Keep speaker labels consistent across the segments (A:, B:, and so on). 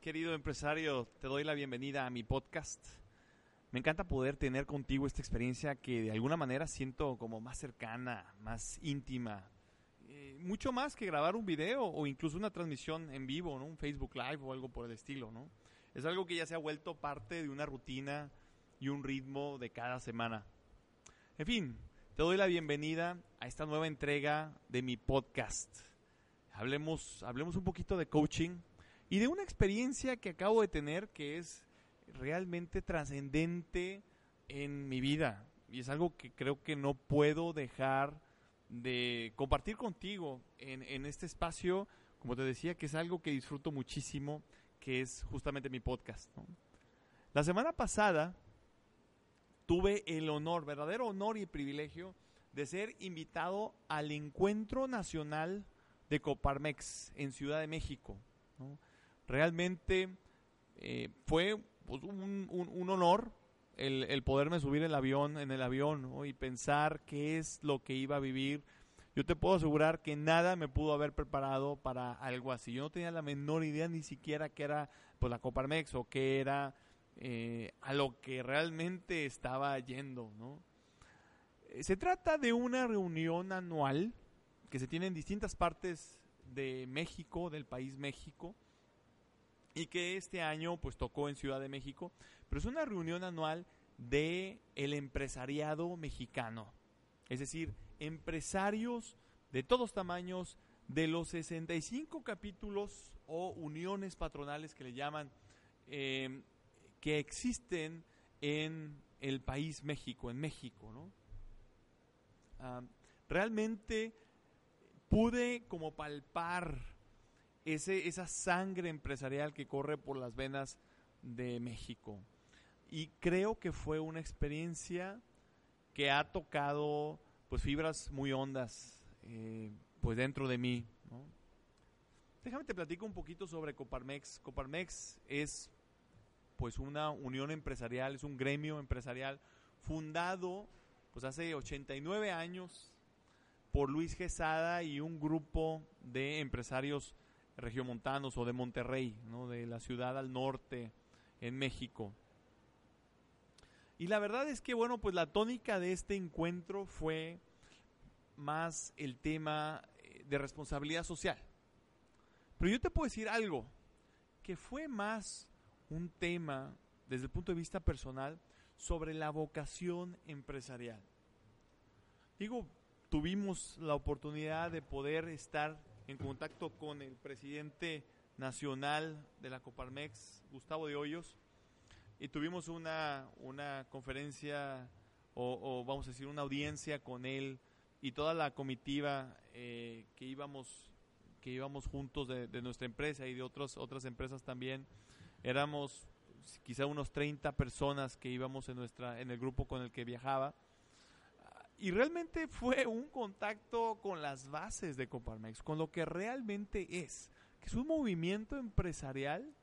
A: Querido empresario, te doy la bienvenida a mi podcast. Me encanta poder tener contigo esta experiencia que de alguna manera siento como más cercana, más íntima. Eh, mucho más que grabar un video o incluso una transmisión en vivo, ¿no? un Facebook Live o algo por el estilo. ¿no? Es algo que ya se ha vuelto parte de una rutina y un ritmo de cada semana. En fin, te doy la bienvenida a esta nueva entrega de mi podcast. Hablemos, hablemos un poquito de coaching y de una experiencia que acabo de tener que es realmente trascendente en mi vida. Y es algo que creo que no puedo dejar de compartir contigo en, este espacio, como te decía, que es algo que disfruto muchísimo, que es justamente mi podcast. La semana pasada tuve el honor, verdadero honor y privilegio de ser invitado al Encuentro Nacional de Coparmex en Ciudad de México. Realmente eh, fue pues, un, honor el, poderme subir el avión, en el avión y pensar qué es lo que iba a vivir. Yo te puedo asegurar que nada me pudo haber preparado para algo así. Yo no tenía la menor idea ni siquiera que era pues, la Coparmex o qué era eh, a lo que realmente estaba yendo. ¿no? Se trata de una reunión anual que se tiene en distintas partes de México, del país México, y que este año pues tocó en Ciudad de México, pero es una reunión anual de el empresariado mexicano. Es decir, empresarios de todos tamaños de los 65 capítulos o uniones patronales que le llaman eh, que existen en el país México, en México, ¿no? Ah, realmente pude como palpar ese, esa sangre empresarial que corre por las venas de México. Y creo que fue una experiencia que ha tocado pues fibras muy hondas eh, pues dentro de mí. Déjame te platico un poquito sobre Coparmex. Coparmex es pues una unión empresarial, es un gremio empresarial fundado pues hace 89 años por Luis Gesada y un grupo de empresarios regiomontanos o de Monterrey, ¿no? de la ciudad al norte en México. Y la verdad es que, bueno, pues la tónica de este encuentro fue más el tema eh, de responsabilidad social. Pero yo te puedo decir algo, que fue más un tema desde el punto de vista personal sobre la vocación empresarial. Digo, tuvimos la oportunidad de poder estar en contacto con el presidente nacional de la Coparmex, Gustavo de Hoyos, y tuvimos una, una conferencia o, vamos a decir una audiencia con él y toda la comitiva eh, que íbamos que íbamos juntos de, de, nuestra empresa y de otras otras empresas también. Éramos quizá unos 30 personas que íbamos en nuestra en el grupo con el que viajaba y realmente fue un contacto con las bases de Coparmex, con lo que realmente es, que es un movimiento empresarial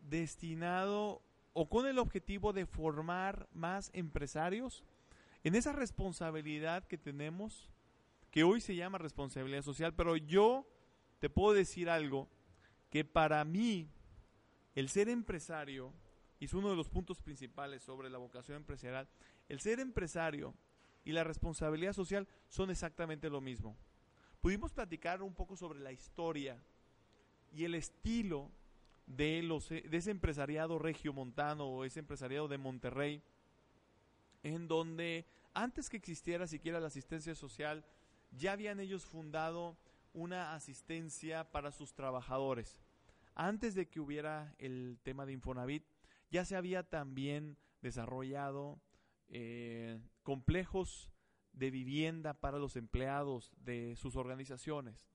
A: destinado o con el objetivo de formar más empresarios en esa responsabilidad que tenemos, que hoy se llama responsabilidad social, pero yo te puedo decir algo, que para mí el ser empresario, y es uno de los puntos principales sobre la vocación empresarial, el ser empresario y la responsabilidad social son exactamente lo mismo. Pudimos platicar un poco sobre la historia y el estilo de, los, de ese empresariado regiomontano o ese empresariado de Monterrey, en donde antes que existiera siquiera la asistencia social, ya habían ellos fundado una asistencia para sus trabajadores. Antes de que hubiera el tema de Infonavit, ya se había también desarrollado eh, complejos de vivienda para los empleados de sus organizaciones.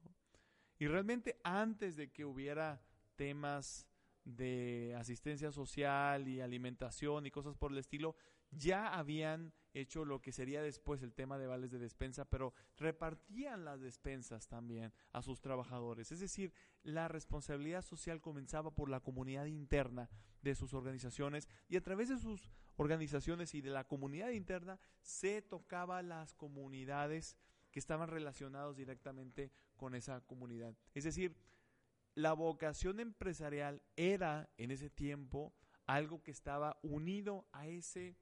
A: Y realmente antes de que hubiera temas de asistencia social y alimentación y cosas por el estilo, ya habían hecho lo que sería después el tema de vales de despensa, pero repartían las despensas también a sus trabajadores. Es decir, la responsabilidad social comenzaba por la comunidad interna de sus organizaciones y a través de sus organizaciones y de la comunidad interna se tocaba las comunidades que estaban relacionados directamente con esa comunidad. Es decir, la vocación empresarial era en ese tiempo algo que estaba unido a ese,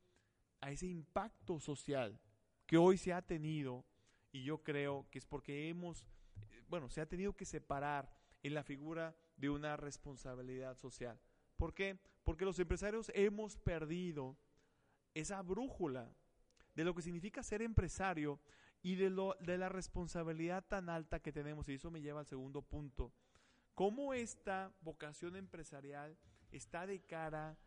A: a ese impacto social que hoy se ha tenido y yo creo que es porque hemos, bueno, se ha tenido que separar en la figura de una responsabilidad social. ¿Por qué? Porque los empresarios hemos perdido esa brújula de lo que significa ser empresario y de, lo, de la responsabilidad tan alta que tenemos. Y eso me lleva al segundo punto. ¿Cómo esta vocación empresarial está de cara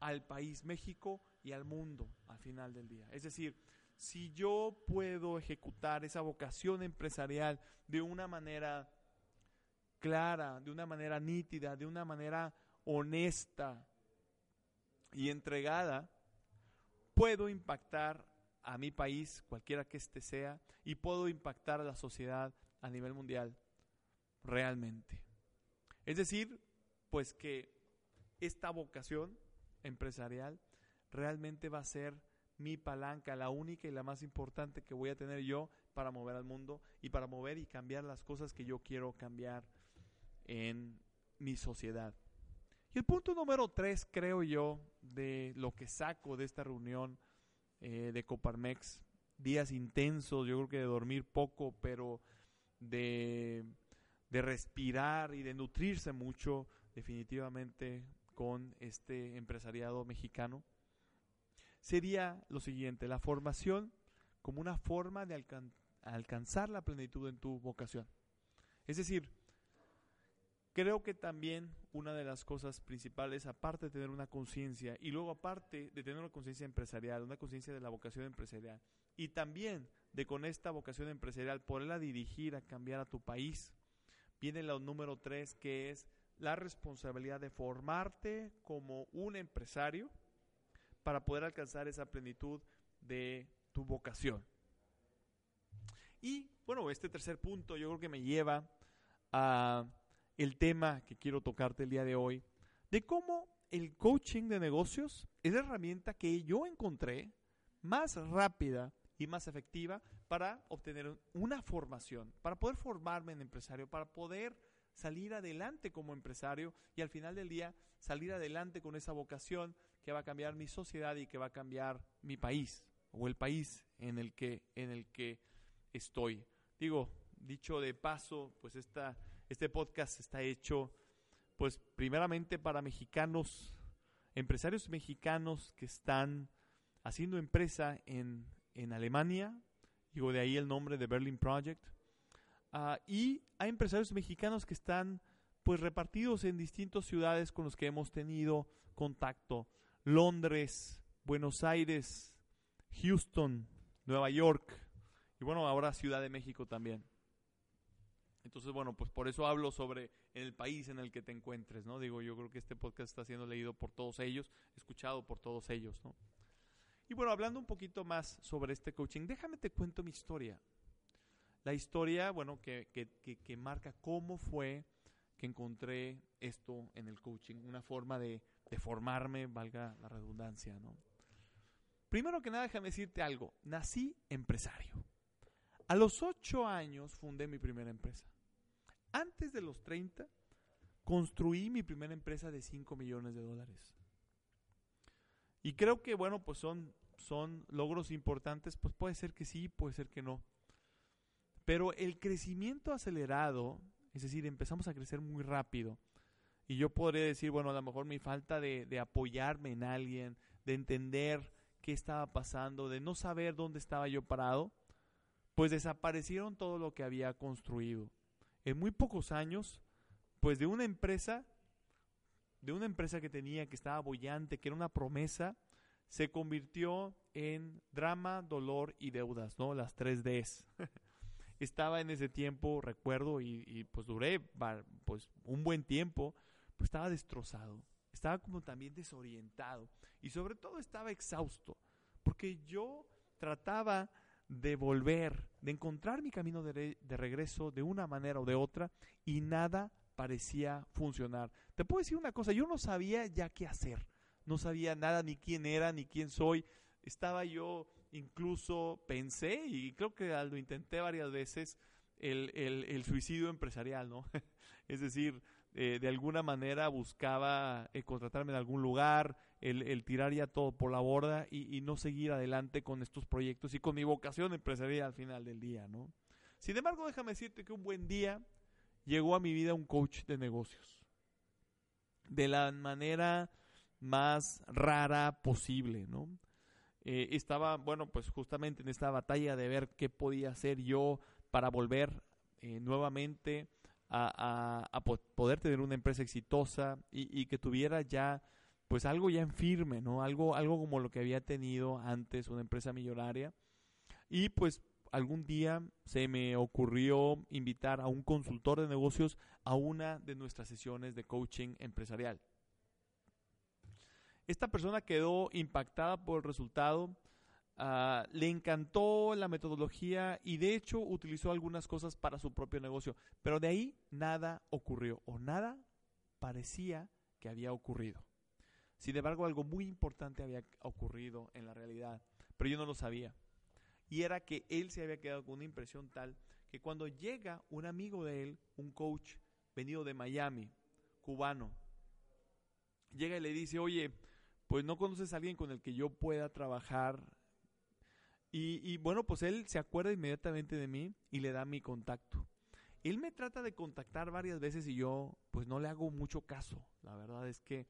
A: al país México y al mundo al final del día? Es decir, si yo puedo ejecutar esa vocación empresarial de una manera clara, de una manera nítida, de una manera honesta y entregada, puedo impactar a mi país, cualquiera que éste sea, y puedo impactar a la sociedad a nivel mundial realmente. Es decir, pues que esta vocación empresarial realmente va a ser mi palanca, la única y la más importante que voy a tener yo para mover al mundo y para mover y cambiar las cosas que yo quiero cambiar en mi sociedad. Y el punto número tres, creo yo, de lo que saco de esta reunión eh, de Coparmex, días intensos, yo creo que de dormir poco, pero de, de respirar y de nutrirse mucho definitivamente con este empresariado mexicano sería lo siguiente, la formación como una forma de alcanzar la plenitud en tu vocación. Es decir, creo que también una de las cosas principales, aparte de tener una conciencia, y luego aparte de tener una conciencia empresarial, una conciencia de la vocación empresarial, y también de con esta vocación empresarial poderla dirigir a cambiar a tu país, viene lo número tres, que es la responsabilidad de formarte como un empresario, para poder alcanzar esa plenitud de tu vocación. Y bueno, este tercer punto yo creo que me lleva a el tema que quiero tocarte el día de hoy, de cómo el coaching de negocios es la herramienta que yo encontré más rápida y más efectiva para obtener una formación, para poder formarme en empresario, para poder salir adelante como empresario y al final del día salir adelante con esa vocación que va a cambiar mi sociedad y que va a cambiar mi país o el país en el que, en el que estoy. Digo, dicho de paso, pues esta, este podcast está hecho pues primeramente para mexicanos, empresarios mexicanos que están haciendo empresa en, en Alemania, digo de ahí el nombre de Berlin Project, uh, y hay empresarios mexicanos que están pues repartidos en distintas ciudades con los que hemos tenido contacto. Londres, Buenos Aires, Houston, Nueva York y bueno, ahora Ciudad de México también. Entonces, bueno, pues por eso hablo sobre el país en el que te encuentres, ¿no? Digo, yo creo que este podcast está siendo leído por todos ellos, escuchado por todos ellos, ¿no? Y bueno, hablando un poquito más sobre este coaching, déjame te cuento mi historia. La historia, bueno, que, que, que marca cómo fue que encontré esto en el coaching, una forma de, de formarme, valga la redundancia, ¿no? Primero que nada, déjame decirte algo. Nací empresario. A los ocho años fundé mi primera empresa. Antes de los 30, construí mi primera empresa de 5 millones de dólares. Y creo que, bueno, pues son, son logros importantes, pues puede ser que sí, puede ser que no. Pero el crecimiento acelerado, es decir, empezamos a crecer muy rápido, y yo podría decir, bueno, a lo mejor mi falta de, apoyarme en alguien, de entender qué estaba pasando, de no saber dónde estaba yo parado, pues desaparecieron todo lo que había construido. En muy pocos años, pues de una empresa, de una empresa que tenía, que estaba bollante, que era una promesa, se convirtió en drama, dolor y deudas, ¿no? Las tres Ds. Estaba en ese tiempo, recuerdo, y, pues duré pues un buen tiempo, pues estaba destrozado, estaba como también desorientado y sobre todo estaba exhausto, porque yo trataba de volver, de encontrar mi camino de, de, regreso de una manera o de otra y nada parecía funcionar. Te puedo decir una cosa, yo no sabía ya qué hacer, no sabía nada ni quién era ni quién soy. Estaba yo incluso pensé y creo que lo intenté varias veces el, suicidio empresarial, ¿no? es decir, eh, de alguna manera buscaba eh, contratarme en algún lugar, el, tirar ya todo por la borda y, no seguir adelante con estos proyectos y con mi vocación empresarial al final del día, ¿no? Sin embargo, déjame decirte que un buen día llegó a mi vida un coach de negocios. De la manera más rara posible, ¿no? Eh, estaba, bueno, pues justamente en esta batalla de ver qué podía hacer yo para volver eh, nuevamente a, poder tener una empresa exitosa y, que tuviera ya pues algo ya en firme, ¿no? Algo, algo como lo que había tenido antes una empresa millonaria. Y pues algún día se me ocurrió invitar a un consultor de negocios a una de nuestras sesiones de coaching empresarial. Esta persona quedó impactada por el resultado, ah, le encantó la metodología y de hecho utilizó algunas cosas para su propio negocio, pero de ahí nada ocurrió o nada parecía que había ocurrido. Sin embargo, algo muy importante había ocurrido en la realidad, pero yo no lo sabía. Y era que él se había quedado con una impresión tal que cuando llega un amigo de él, un coach venido de Miami, cubano, llega y le dice, oye, pues no conoces a alguien con el que yo pueda trabajar. Y, bueno, pues él se acuerda inmediatamente de mí y le da mi contacto. Él me trata de contactar varias veces y yo pues no le hago mucho caso. La verdad es que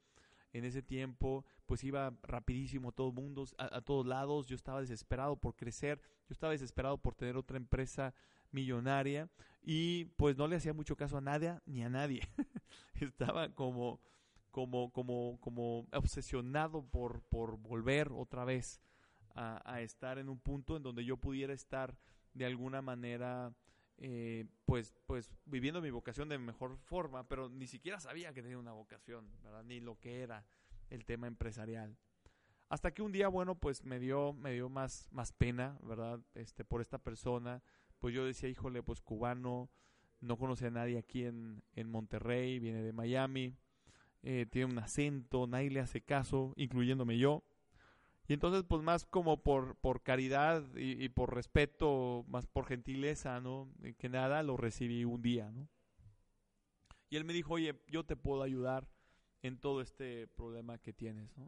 A: en ese tiempo pues iba rapidísimo todo el mundo, a, todos lados. Yo estaba desesperado por crecer, yo estaba desesperado por tener otra empresa millonaria y pues no le hacía mucho caso a nadie ni a nadie. estaba como como, como, como obsesionado por, por volver otra vez a, estar en un punto en donde yo pudiera estar de alguna manera eh, pues, pues viviendo mi vocación de mejor forma, pero ni siquiera sabía que tenía una vocación, ¿verdad? Ni lo que era el tema empresarial. Hasta que un día, bueno, pues me dio, me dio más, más pena, ¿verdad? Este, por esta persona. Pues yo decía, híjole, pues cubano, no conoce a nadie aquí en, en Monterrey, viene de Miami. Eh, tiene un acento, nadie le hace caso, incluyéndome yo. Y entonces, pues más como por, por caridad y, por respeto, más por gentileza, ¿no? Eh, que nada, lo recibí un día, ¿no? Y él me dijo, oye, yo te puedo ayudar en todo este problema que tienes, ¿no?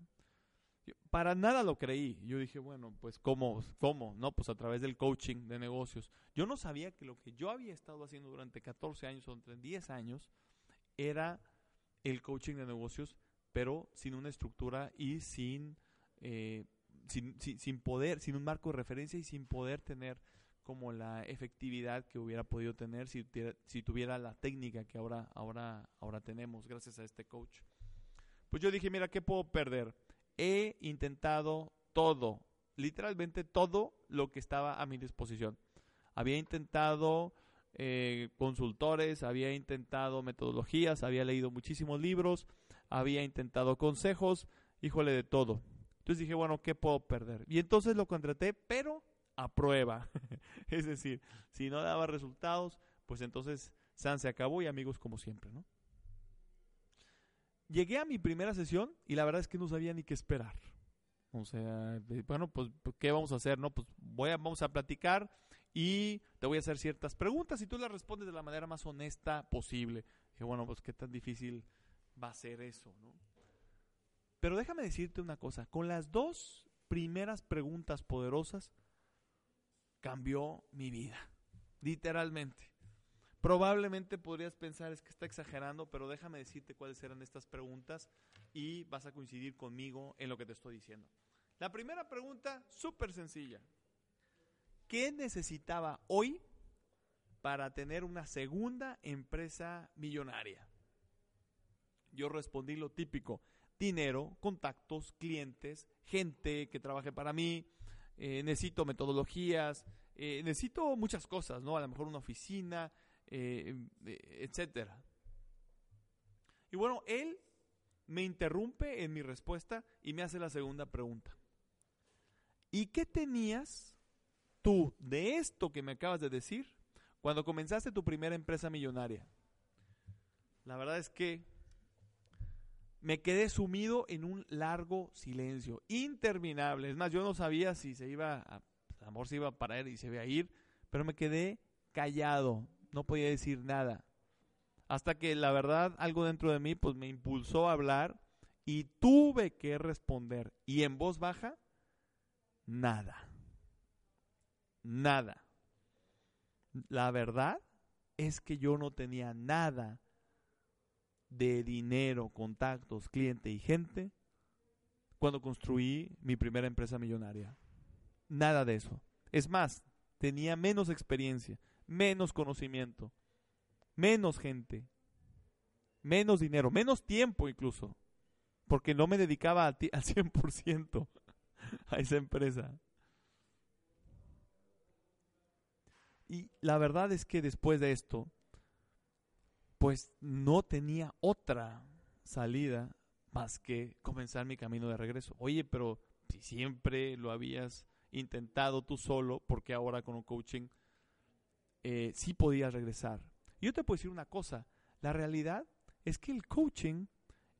A: Para nada lo creí. Yo dije, bueno, pues ¿cómo? ¿Cómo? No, pues a través del coaching de negocios. Yo no sabía que lo que yo había estado haciendo durante 14 años o entre 10 años era el coaching de negocios, pero sin una estructura y sin, eh, sin, sin, poder, sin un marco de referencia y sin poder tener como la efectividad que hubiera podido tener si, si tuviera la técnica que ahora, ahora, ahora tenemos gracias a este coach. Pues yo dije, mira, ¿qué puedo perder? He intentado todo, literalmente todo lo que estaba a mi disposición. Había intentado eh, consultores, había intentado metodologías, había leído muchísimos libros, había intentado consejos, híjole de todo. Entonces dije, bueno, ¿qué puedo perder? Y entonces lo contraté, pero a prueba. es decir, si no daba resultados, pues entonces San se acabó y amigos como siempre, ¿no? Llegué a mi primera sesión y la verdad es que no sabía ni qué esperar. O sea, bueno, pues, ¿qué vamos a hacer? No, pues voy a, vamos a platicar y te voy a hacer ciertas preguntas y tú las respondes de la manera más honesta posible. Y bueno, pues qué tan difícil va a ser eso, ¿no? Pero déjame decirte una cosa, con las dos primeras preguntas poderosas cambió mi vida, literalmente. Probablemente podrías pensar es que está exagerando, pero déjame decirte cuáles eran estas preguntas y vas a coincidir conmigo en lo que te estoy diciendo. La primera pregunta, súper sencilla. ¿Qué necesitaba hoy para tener una segunda empresa millonaria? Yo respondí lo típico, dinero, contactos, clientes, gente que trabaje para mí, eh, necesito metodologías, eh, necesito muchas cosas, ¿no? A lo mejor una oficina, eh, etcétera. Y bueno, él me interrumpe en mi respuesta y me hace la segunda pregunta. ¿Y qué tenías tú de esto que me acabas de decir cuando comenzaste tu primera empresa millonaria? La verdad es que me quedé sumido en un largo silencio, interminable. Es más, yo no sabía si se iba, a, amor se iba a parar y se iba a ir, pero me quedé callado. no podía decir nada. Hasta que la verdad algo dentro de mí pues me impulsó a hablar y tuve que responder. Y en voz baja, nada. Nada. La verdad es que yo no tenía nada de dinero, contactos, cliente y gente cuando construí mi primera empresa millonaria. Nada de eso. Es más, tenía menos experiencia, menos conocimiento, menos gente, menos dinero, menos tiempo incluso, porque no me dedicaba al, al 100% a esa empresa. Y la verdad es que después de esto, pues no tenía otra salida más que comenzar mi camino de regreso. Oye, pero si siempre lo habías intentado tú solo, porque ahora con un coaching eh, sí podías regresar. Yo te puedo decir una cosa, la realidad es que el coaching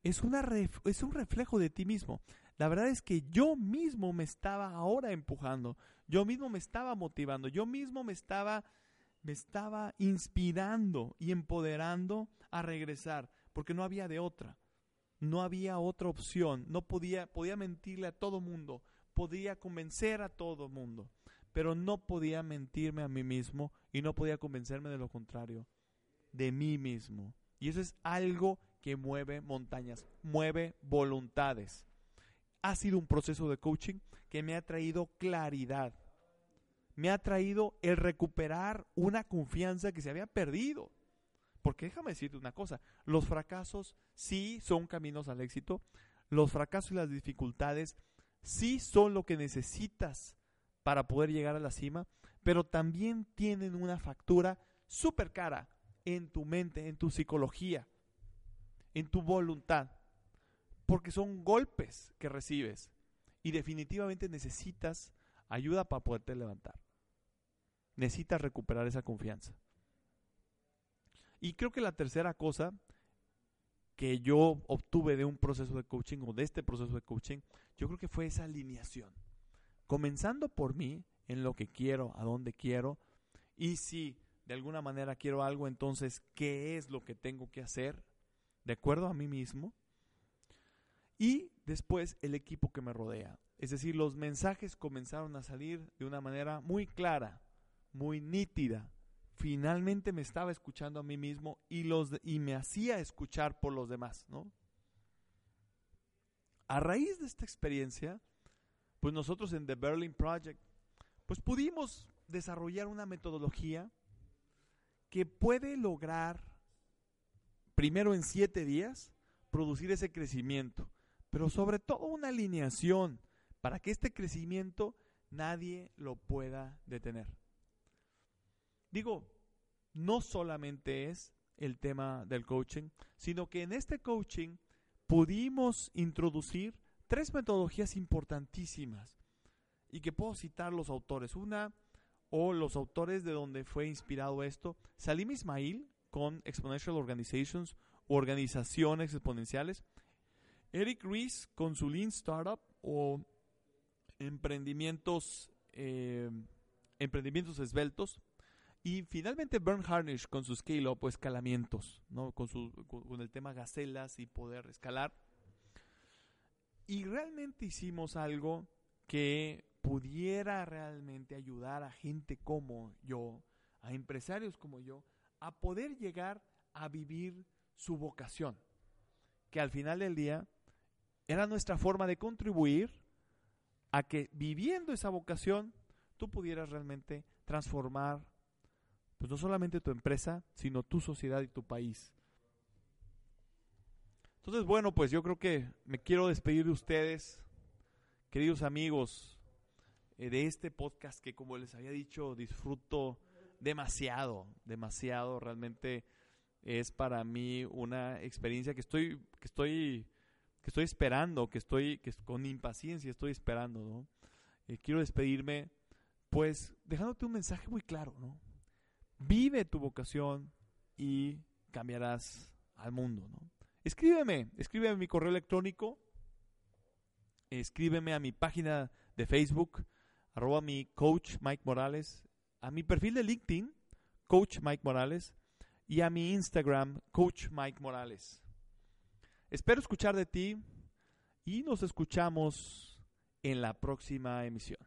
A: es, una es un reflejo de ti mismo. La verdad es que yo mismo me estaba ahora empujando, yo mismo me estaba motivando, yo mismo me estaba, me estaba inspirando y empoderando a regresar, porque no había de otra. No había otra opción, no podía, podía mentirle a todo mundo, podía convencer a todo mundo, pero no podía mentirme a mí mismo y no podía convencerme de lo contrario, de mí mismo. Y eso es algo que mueve montañas, mueve voluntades. Ha sido un proceso de coaching que me ha traído claridad, me ha traído el recuperar una confianza que se había perdido. Porque déjame decirte una cosa, los fracasos sí son caminos al éxito, los fracasos y las dificultades sí son lo que necesitas para poder llegar a la cima, pero también tienen una factura súper cara en tu mente, en tu psicología, en tu voluntad, porque son golpes que recibes y definitivamente necesitas ayuda para poderte levantar. Necesitas recuperar esa confianza. Y creo que la tercera cosa que yo obtuve de un proceso de coaching o de este proceso de coaching, yo creo que fue esa alineación. Comenzando por mí, en lo que quiero, a dónde quiero, y si de alguna manera quiero algo, entonces, ¿qué es lo que tengo que hacer? De acuerdo a mí mismo. Y después el equipo que me rodea. Es decir, los mensajes comenzaron a salir de una manera muy clara, muy nítida, finalmente me estaba escuchando a mí mismo y, los, y me hacía escuchar por los demás, ¿no? A raíz de esta experiencia, pues nosotros en The Berlin Project, pues pudimos desarrollar una metodología que puede lograr, primero en siete días, producir ese crecimiento, pero sobre todo una alineación para que este crecimiento nadie lo pueda detener. Digo, no solamente es el tema del coaching, sino que en este coaching pudimos introducir tres metodologías importantísimas y que puedo citar los autores. Una, o los autores de donde fue inspirado esto, Salim Ismail con Exponential Organizations, organizaciones exponenciales, Eric Ries con su Lean Startup o emprendimientos, eh, emprendimientos esbeltos, y finalmente Bern Harnish con sus scale up o escalamientos, ¿no? con, su, con, el tema gacelas y poder escalar. Y realmente hicimos algo que pudiera realmente ayudar a gente como yo, a empresarios como yo, a poder llegar a vivir su vocación. Que al final del día era nuestra forma de contribuir a que viviendo esa vocación tú pudieras realmente transformar pues no solamente tu empresa, sino tu sociedad y tu país. Entonces, bueno, pues yo creo que me quiero despedir de ustedes, queridos amigos, eh, de este podcast que como les había dicho, disfruto demasiado, demasiado, realmente es para mí una experiencia que estoy que estoy estoy esperando, que estoy que con impaciencia estoy esperando, ¿no? Eh, quiero despedirme pues dejándote un mensaje muy claro, ¿no? Vive tu vocación y cambiarás al mundo. ¿no? Escríbeme, escríbeme mi correo electrónico, escríbeme a mi página de Facebook, arroba mi coach Mike Morales, a mi perfil de LinkedIn, Coach Mike Morales, y a mi Instagram, Coach Mike Morales. Espero escuchar de ti y nos escuchamos en la próxima emisión.